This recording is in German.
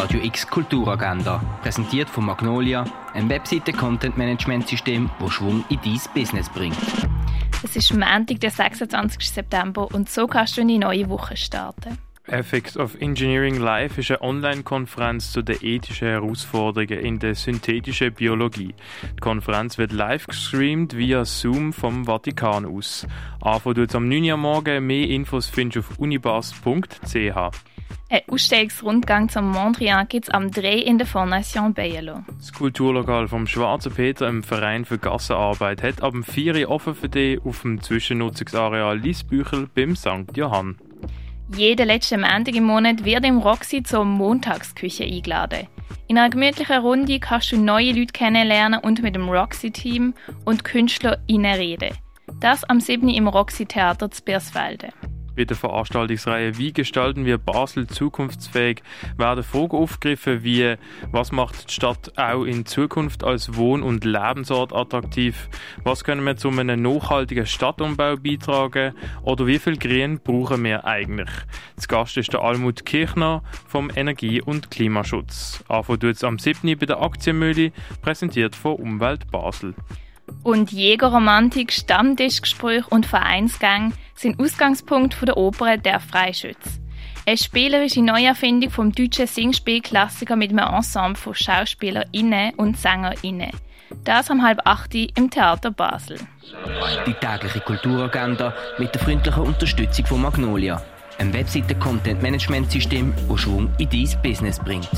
Radio X Kulturagenda, präsentiert von Magnolia, ein Webseite-Content-Management-System, das Schwung in dein Business bringt. Es ist Montag, der 26. September und so kannst du in die neue Woche starten. Ethics of Engineering Live ist eine Online-Konferenz zu den ethischen Herausforderungen in der synthetischen Biologie. Die Konferenz wird live gestreamt via Zoom vom Vatikan aus. Anfangen tut am 9 Uhr morgen. Mehr Infos findest du auf unibas.ch. Ein Ausstellungsrundgang zum Mondrian gibt es am 3 in der Fondation Bayerlo. Das Kulturlokal vom Schwarzen Peter im Verein für Gassenarbeit hat ab dem 4 Uhr offen für dich auf dem Zwischennutzungsareal Liesbüchel beim St. Johann. Jeden letzten Montag im Monat wird im Roxy zur Montagsküche eingeladen. In einer gemütlichen Runde kannst du neue Leute kennenlernen und mit dem Roxy-Team und KünstlerInnen reden. Das am 7. im Roxy Theater zu Bersfelde bei der Veranstaltungsreihe Wie gestalten wir Basel zukunftsfähig werden Fragen aufgegriffen wie was macht die Stadt auch in Zukunft als Wohn- und Lebensort attraktiv, was können wir zu einem nachhaltigen Stadtumbau beitragen oder wie viel Grün brauchen wir eigentlich. Das Gast ist der Almut Kirchner vom Energie- und Klimaschutz. Anfang tut es am 7. bei der Aktienmühle, präsentiert von Umwelt Basel. Und Jägerromantik, Stammtischgespräch und Vereinsgang sind Ausgangspunkt der Oper Der Freischütz. Eine spielerische Neuerfindung vom deutschen Singspielklassiker mit einem Ensemble von SchauspielerInnen und SängerInnen. Das am halb acht im Theater Basel. Die tägliche Kulturagenda mit der freundlichen Unterstützung von Magnolia, einem Webseiten-Content-Management-System, das Schwung in dein Business bringt.